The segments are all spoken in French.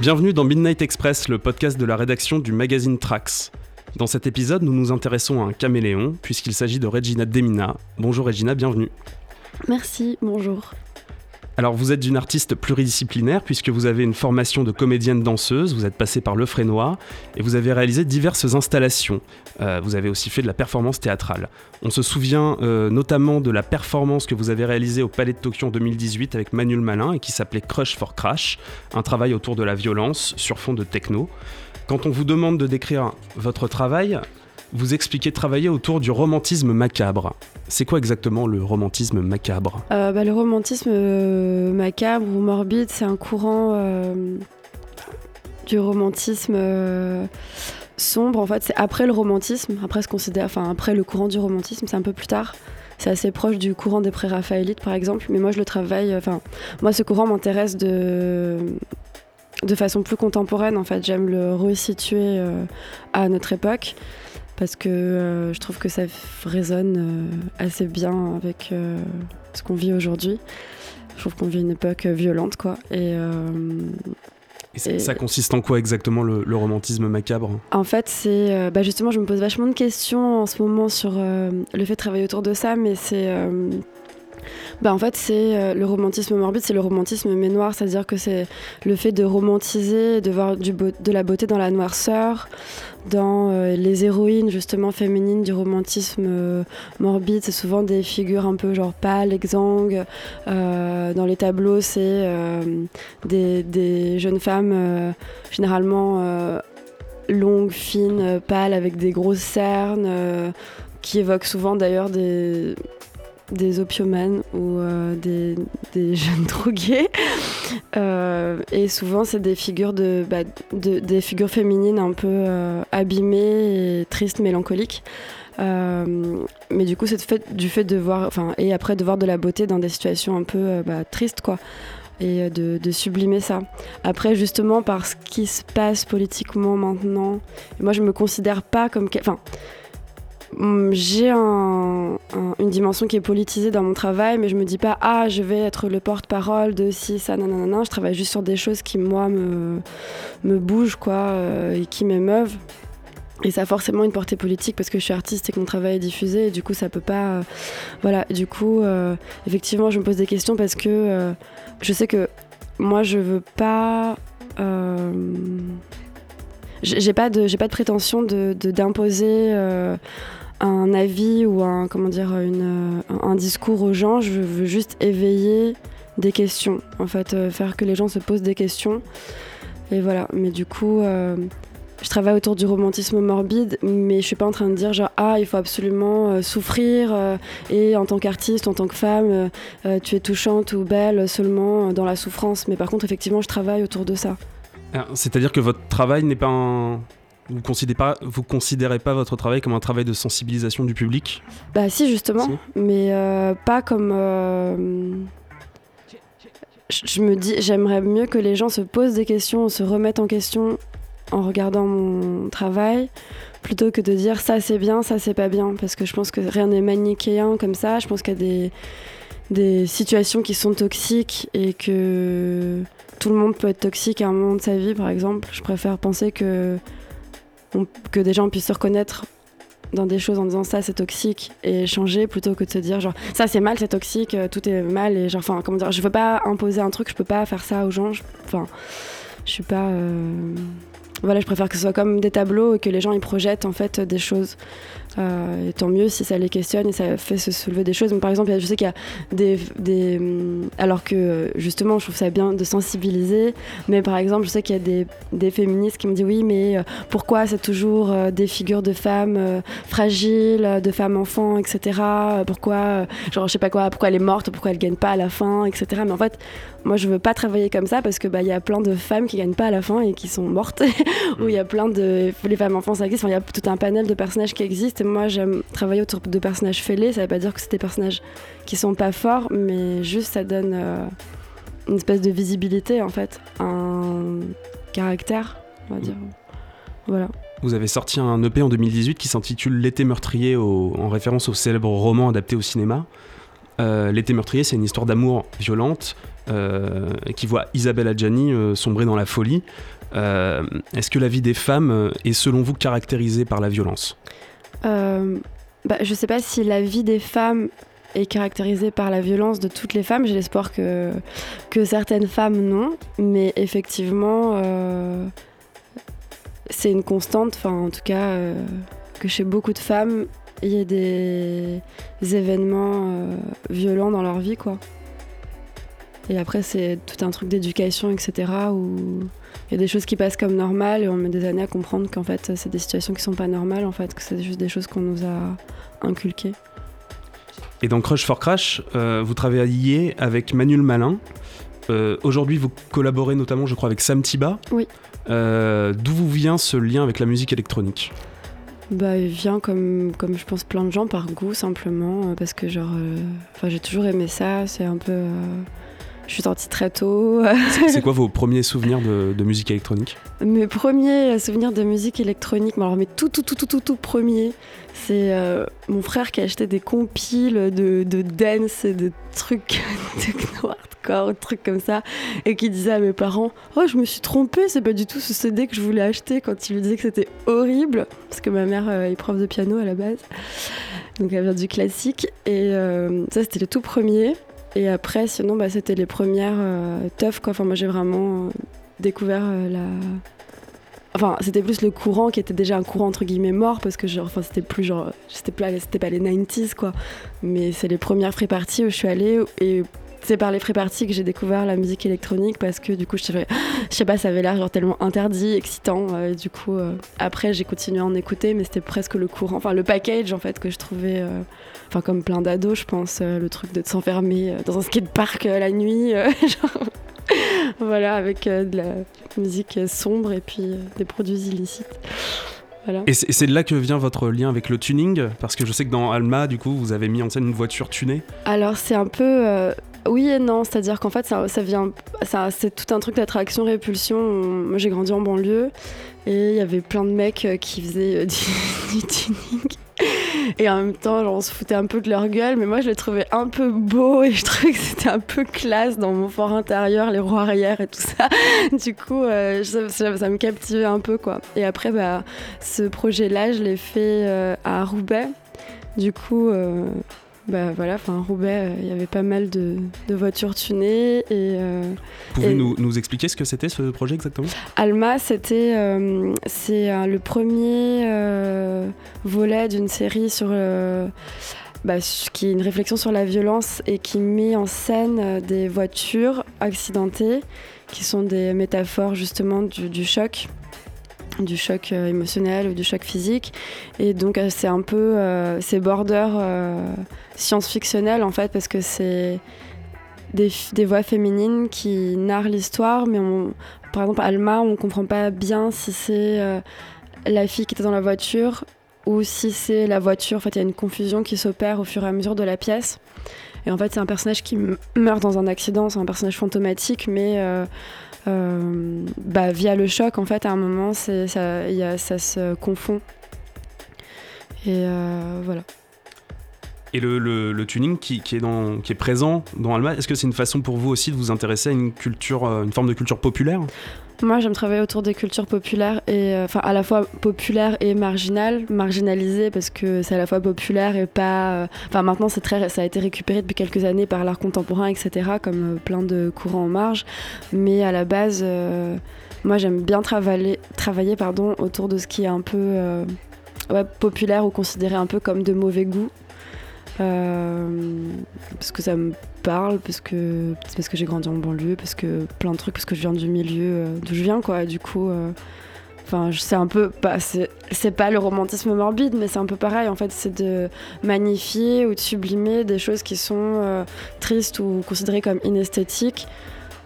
Bienvenue dans Midnight Express, le podcast de la rédaction du magazine Trax. Dans cet épisode, nous nous intéressons à un caméléon, puisqu'il s'agit de Regina Demina. Bonjour Regina, bienvenue. Merci, bonjour. Alors vous êtes une artiste pluridisciplinaire puisque vous avez une formation de comédienne danseuse, vous êtes passée par Le Frénois et vous avez réalisé diverses installations. Euh, vous avez aussi fait de la performance théâtrale. On se souvient euh, notamment de la performance que vous avez réalisée au Palais de Tokyo en 2018 avec Manuel Malin et qui s'appelait Crush for Crash, un travail autour de la violence sur fond de techno. Quand on vous demande de décrire votre travail, vous expliquez travailler autour du romantisme macabre. C'est quoi exactement le romantisme macabre? Euh, bah, Le romantisme euh, macabre ou morbide, c'est un courant euh, du romantisme sombre. En fait, c'est après le romantisme, après, considère, enfin, après le courant du romantisme, c'est un peu plus tard. C'est assez proche du courant des pré-raphaélites, par exemple. Mais moi, je le travaille. Enfin, moi, ce courant m'intéresse de de façon plus contemporaine. En fait, j'aime le resituer à notre époque parce que euh, je trouve que ça résonne euh, assez bien avec euh, ce qu'on vit aujourd'hui. Je trouve qu'on vit une époque violente, quoi. Et, ça consiste en quoi exactement le, romantisme macabre? En fait, c'est bah justement, je me pose vachement de questions en ce moment sur le fait de travailler autour de ça, mais c'est bah en fait, c'est euh, le romantisme morbide, c'est le romantisme mais noir, c'est-à-dire que c'est le fait de romantiser, de voir du de la beauté dans la noirceur, dans euh, les héroïnes justement féminines du romantisme euh, morbide, c'est souvent des figures un peu genre pâles, exsangues. dans les tableaux, c'est des, des, jeunes femmes généralement longues, fines, pâles, avec des grosses cernes, qui évoquent souvent d'ailleurs des des opiomanes ou euh, des, jeunes drogués. Euh, et souvent, c'est des figures bah, de, des figures féminines un peu euh, abîmées tristes, mélancoliques. mais du coup, c'est fait, du fait de voir, enfin, et après de voir de la beauté dans des situations un peu bah, tristes, quoi et de, de, sublimer ça. Après, justement, par ce qui se passe politiquement maintenant, moi je me considère pas comme. Enfin, Hum, j'ai une dimension qui est politisée dans mon travail, mais je me dis pas ah je vais être le porte-parole de si ça nanana. Je travaille juste sur des choses qui moi me me bougent quoi euh, et qui m'émeuvent. Et ça a forcément une portée politique parce que je suis artiste et que mon travail est diffusé et du coup ça peut pas euh, voilà du coup euh, effectivement je me pose des questions parce que je sais que moi je veux pas j'ai pas de j'ai pas de prétention de d'imposer un avis ou un, comment dire, une, un discours aux gens, je veux juste éveiller des questions, en fait, euh, faire que les gens se posent des questions. Et voilà, mais du coup, euh, je travaille autour du romantisme morbide, mais je suis pas en train de dire genre ah il faut absolument euh, souffrir et en tant qu'artiste, en tant que femme, tu es touchante ou belle seulement dans la souffrance. Mais par contre, effectivement, je travaille autour de ça. C'est-à-dire que votre travail n'est pas un vous considérez pas, vous considérez pas votre travail comme un travail de sensibilisation du public Bah si justement, mais euh, pas comme. Euh, je me dis, j'aimerais mieux que les gens se posent des questions, se remettent en question en regardant mon travail, plutôt que de dire ça c'est bien, ça c'est pas bien, parce que je pense que rien n'est manichéen comme ça. Je pense qu'il y a des des situations qui sont toxiques et que tout le monde peut être toxique à un moment de sa vie, par exemple. Je préfère penser que que des gens puissent se reconnaître dans des choses en disant ça c'est toxique et changer plutôt que de se dire genre ça c'est mal c'est toxique euh, tout est mal et genre enfin comment dire je veux pas imposer un truc je peux pas faire ça aux gens enfin je, suis pas euh, voilà je préfère que ce soit comme des tableaux et que les gens y projettent en fait des choses euh, et tant mieux si ça les questionne et ça fait se soulever des choses. par exemple, je sais qu'il y a des, hum, Alors que justement, je trouve ça bien de sensibiliser, mais par exemple, je sais qu'il y a des, féministes qui me disent oui, mais euh, pourquoi c'est toujours euh, des figures de femmes fragiles, de femmes enfants, etc. Pourquoi, genre, je sais pas quoi, pourquoi elle est morte, pourquoi elle gagne pas à la fin, etc. Mais en fait, moi, je veux pas travailler comme ça parce que bah, y a plein de femmes qui gagnent pas à la fin et qui sont mortes, ou il y a plein de. Les femmes enfants, ça existe, il y a tout un panel de personnages qui existent moi j'aime travailler autour de personnages fêlés. Ça veut pas dire que c'est des personnages qui sont pas forts, mais juste ça donne euh, une espèce de visibilité en fait, un caractère, on va dire. Voilà. Vous avez sorti un EP en 2018 qui s'intitule L'été meurtrier en référence au célèbre roman adapté au cinéma. Euh, L'été meurtrier, c'est une histoire d'amour violente euh, qui voit Isabelle Adjani euh, sombrer dans la folie. Est-ce que la vie des femmes est selon vous caractérisée par la violence? Bah, Je sais pas si la vie des femmes est caractérisée par la violence de toutes les femmes. J'ai l'espoir que, que certaines femmes non, mais effectivement, c'est une constante, enfin en tout cas, que chez beaucoup de femmes, il y a des, événements euh, violents dans leur vie, quoi. Et après, c'est tout un truc d'éducation, etc., où il y a des choses qui passent comme normales et on met des années à comprendre qu'en fait, c'est des situations qui sont pas normales, en fait, que c'est juste des choses qu'on nous a inculquées. Et dans Crush for Crash, euh, vous travaillez avec Manuel Malin. Euh, aujourd'hui, vous collaborez notamment, je crois, avec Sam Tiba. Oui. D'où vous vient ce lien avec la musique électronique? Bah, il vient comme, comme je pense plein de gens par goût simplement euh, parce que genre, euh, enfin j'ai toujours aimé ça. C'est un peu, euh, je suis sortie très tôt. c'est quoi vos premiers souvenirs de, de musique électronique? Mes premiers souvenirs de musique électronique, alors mes tout tout tout tout tout, tout premiers, c'est mon frère qui a acheté des compiles de, de dance et de trucs techno un truc comme ça, et qui disait à mes parents Oh, je me suis trompée, c'est pas du tout ce CD que je voulais acheter quand il lui disait que c'était horrible, parce que ma mère est prof de piano à la base, donc elle vient du classique, et euh, ça c'était le tout premier. Et après, sinon, bah, c'était les premières euh. Enfin, moi j'ai vraiment euh, découvert la. Enfin, c'était plus le courant qui était déjà un courant entre guillemets mort parce que genre, enfin, c'était plus genre, c'était pas, c'était pas les 90s quoi. Mais c'est les premières free parties où je suis allée et c'est par les free parties que j'ai découvert la musique électronique parce que du coup, je sais pas, ça avait l'air genre tellement interdit, excitant. Euh, et du coup, euh, après, j'ai continué à en écouter, mais c'était presque le courant, enfin le package en fait que je trouvais, euh, enfin comme plein d'ados, je pense, le truc de s'enfermer dans un skatepark la nuit, genre, voilà, avec de la musique sombre et puis des produits illicites. Et c'est de là que vient votre lien avec le tuning? Parce que je sais que dans Alma, du coup, vous avez mis en scène une voiture tunée. Alors, c'est un peu. Oui et non, c'est-à-dire qu'en fait, ça, vient, c'est tout un truc d'attraction-répulsion. Moi, j'ai grandi en banlieue et il y avait plein de mecs euh, qui faisaient euh, du, tuning. Et en même temps, genre, on se foutait un peu de leur gueule, mais moi, je les trouvais un peu beaux et je trouvais que c'était un peu classe dans mon fort intérieur, les roues arrière et tout ça. Du coup, euh, ça, me captivait un peu, quoi. Et après, bah, ce projet-là, je l'ai fait à Roubaix. Du coup, bah voilà, enfin Roubaix, euh, il y avait pas mal de, voitures tunées. Et, euh, Pouvez nous, nous, expliquer ce que c'était ce projet exactement? Alma, c'était euh, c'est le premier volet d'une série sur bah, qui est une réflexion sur la violence et qui met en scène des voitures accidentées, qui sont des métaphores justement du choc du choc euh, émotionnel ou du choc physique. Et donc euh, c'est un peu, euh, c'est border science-fictionnel en fait, parce que c'est des, voix féminines qui narrent l'histoire, mais par exemple Alma, on comprend pas bien si c'est la fille qui était dans la voiture ou si c'est la voiture. En fait, il y a une confusion qui s'opère au fur et à mesure de la pièce. Et en fait, c'est un personnage qui meurt dans un accident, c'est un personnage fantomatique, mais bah, via le choc, en fait, à un moment, ça, y a, ça se confond. Et euh, voilà. Et le, tuning qui, est présent dans Alma, est-ce que c'est une façon pour vous aussi de vous intéresser à une culture, euh, une forme de culture populaire? Moi, j'aime travailler autour des cultures populaires et euh, enfin à la fois populaires et marginales, marginalisées parce que c'est à la fois populaire et pas. Euh, enfin maintenant, c'est très, ça a été récupéré depuis quelques années par l'art contemporain, etc. Comme plein de courants en marge, mais à la base, moi, j'aime bien travailler, travailler pardon, autour de ce qui est un peu populaire ou considéré un peu comme de mauvais goût. Parce que ça me parle, parce que, parce que j'ai grandi en banlieue, parce que plein de trucs, parce que je viens du milieu euh, d'où je viens, quoi. Du coup, euh, enfin, c'est un peu. Pas, c'est pas le romantisme morbide, mais c'est un peu pareil, en fait, c'est de magnifier ou de sublimer des choses qui sont euh, tristes ou considérées comme inesthétiques.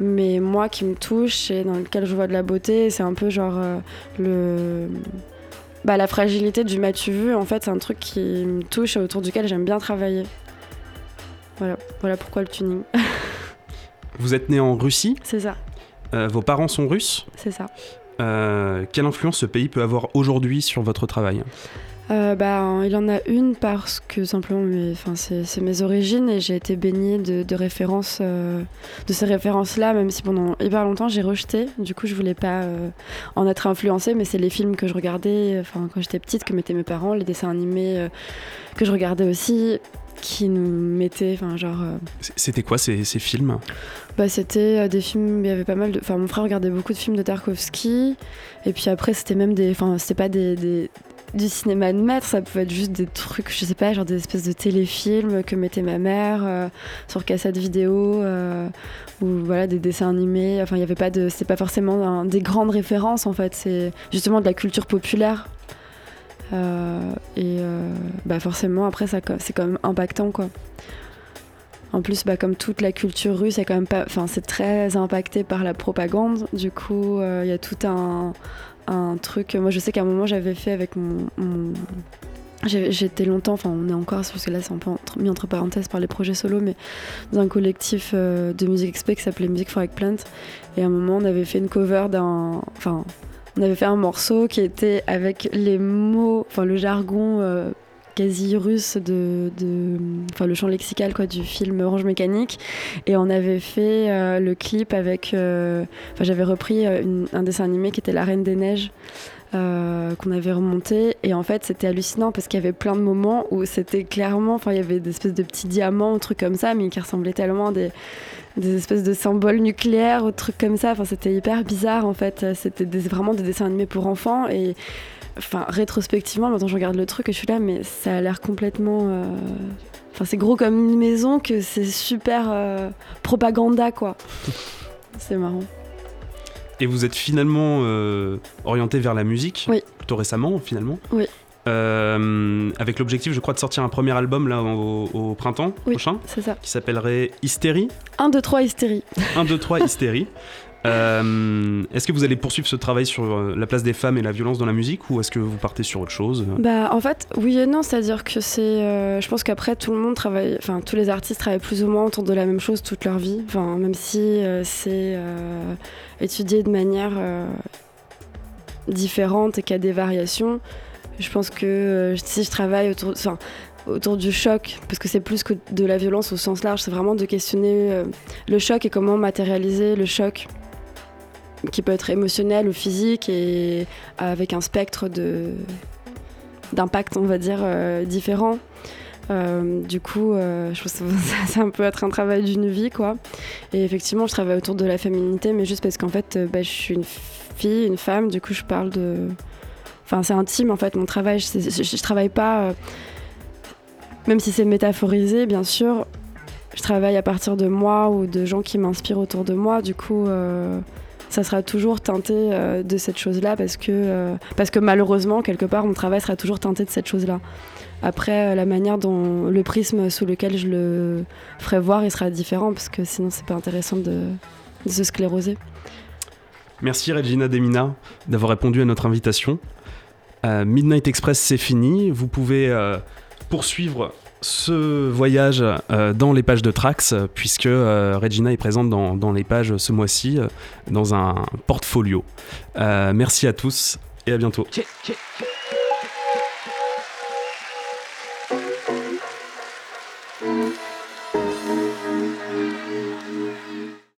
Mais moi qui me touche et dans lequel je vois de la beauté, c'est un peu genre le. Bah, la fragilité du m'as-tu vu, en fait, c'est un truc qui me touche et autour duquel j'aime bien travailler. Voilà, voilà pourquoi le tuning. Vous êtes né en Russie C'est ça. Euh, vos parents sont russes C'est ça. quelle influence ce pays peut avoir aujourd'hui sur votre travail? Euh, bah, il en a une parce que simplement, c'est mes origines et j'ai été baignée de, références, euh, de ces références-là, même si pendant hyper longtemps j'ai rejeté. Du coup, je voulais pas euh, en être influencée, mais c'est les films que je regardais, enfin quand j'étais petite, que mettaient mes parents, les dessins animés que je regardais aussi, qui nous mettaient, enfin genre. C'était quoi ces, ces films? bah, c'était des films, il y avait pas mal de. Enfin, mon frère regardait beaucoup de films de Tarkovsky. Et puis après, c'était même des. Enfin, c'était pas des, du cinéma de maître, ça pouvait être juste des trucs, je sais pas, genre des espèces de téléfilms que mettait ma mère euh, sur cassette vidéo, euh, ou voilà, des dessins animés. Enfin, il y avait pas de. C'est pas forcément des grandes références en fait, c'est justement de la culture populaire. Euh, et bah forcément, après, ça, c'est quand même impactant quoi. En plus, bah, comme toute la culture russe, c'est quand même pas, c'est très impacté par la propagande. Du coup, il y a tout un, un truc. Moi, je sais qu'à un moment, j'avais fait avec mon. J'étais longtemps, enfin on est encore, parce que là c'est un peu mis entre parenthèses par les projets solo, mais dans un collectif euh, de musique expé qui s'appelait Music for Eggplant. Et à un moment on avait fait une cover d'un. Enfin, on avait fait un morceau qui était avec les mots, enfin le jargon euh, quasi russe de, enfin le chant lexical quoi du film Orange Mécanique. Et on avait fait euh, le clip avec euh, enfin j'avais repris euh, un dessin animé qui était La Reine des Neiges qu'on avait remonté. Et en fait c'était hallucinant parce qu'il y avait plein de moments où c'était clairement enfin il y avait des espèces de petits diamants ou trucs comme ça mais qui ressemblaient tellement à des des espèces de symboles nucléaires ou trucs comme ça. Enfin c'était hyper bizarre en fait. C'était vraiment des dessins animés pour enfants. Et Enfin, rétrospectivement, maintenant je regarde le truc et je suis là, mais ça a l'air complètement. Euh, enfin, c'est gros comme une maison que c'est super euh, propaganda, quoi. c'est marrant. Et vous êtes finalement euh, orienté vers la musique Oui. Plutôt récemment, finalement Oui. avec l'objectif, je crois, de sortir un premier album là au, printemps oui, prochain. C'est ça. Qui s'appellerait Hystérie. 1, 2, 3, Hystérie. 1, 2, 3, Hystérie. Euh, est-ce que vous allez poursuivre ce travail sur euh, la place des femmes et la violence dans la musique ou est-ce que vous partez sur autre chose Bah en fait oui et non, c'est-à-dire que c'est, euh, je pense qu'après tout le monde travaille, enfin tous les artistes travaillent plus ou moins autour de la même chose toute leur vie, enfin même si c'est étudié de manière différente et qu'il y a des variations. Je pense que si je travaille autour, enfin autour du choc, parce que c'est plus que de la violence au sens large, c'est vraiment de questionner le choc et comment matérialiser le choc qui peut être émotionnel ou physique et avec un spectre de d'impact, on va dire, euh, différent. Euh, du coup, euh, je que ça, peut être un travail d'une vie, quoi. Et effectivement, je travaille autour de la féminité, mais juste parce qu'en fait, bah, je suis une fille, une femme, du coup, je parle de. Enfin, c'est intime, en fait, mon travail. Je, je travaille pas. Même si c'est métaphorisé, bien sûr, je travaille à partir de moi ou de gens qui m'inspirent autour de moi. Du coup, ça sera toujours teinté euh, de cette chose-là parce que, euh, parce que malheureusement, quelque part, mon travail sera toujours teinté de cette chose-là. Après, euh, la manière dont le prisme sous lequel je le ferai voir, il sera différent parce que sinon, c'est pas intéressant de, se scléroser. Merci Regina Demina d'avoir répondu à notre invitation. Midnight Express, c'est fini. Vous pouvez poursuivre ce voyage euh, dans les pages de Trax, puisque euh, Regina est présente dans, les pages ce mois-ci, euh, dans un portfolio. merci à tous et à bientôt.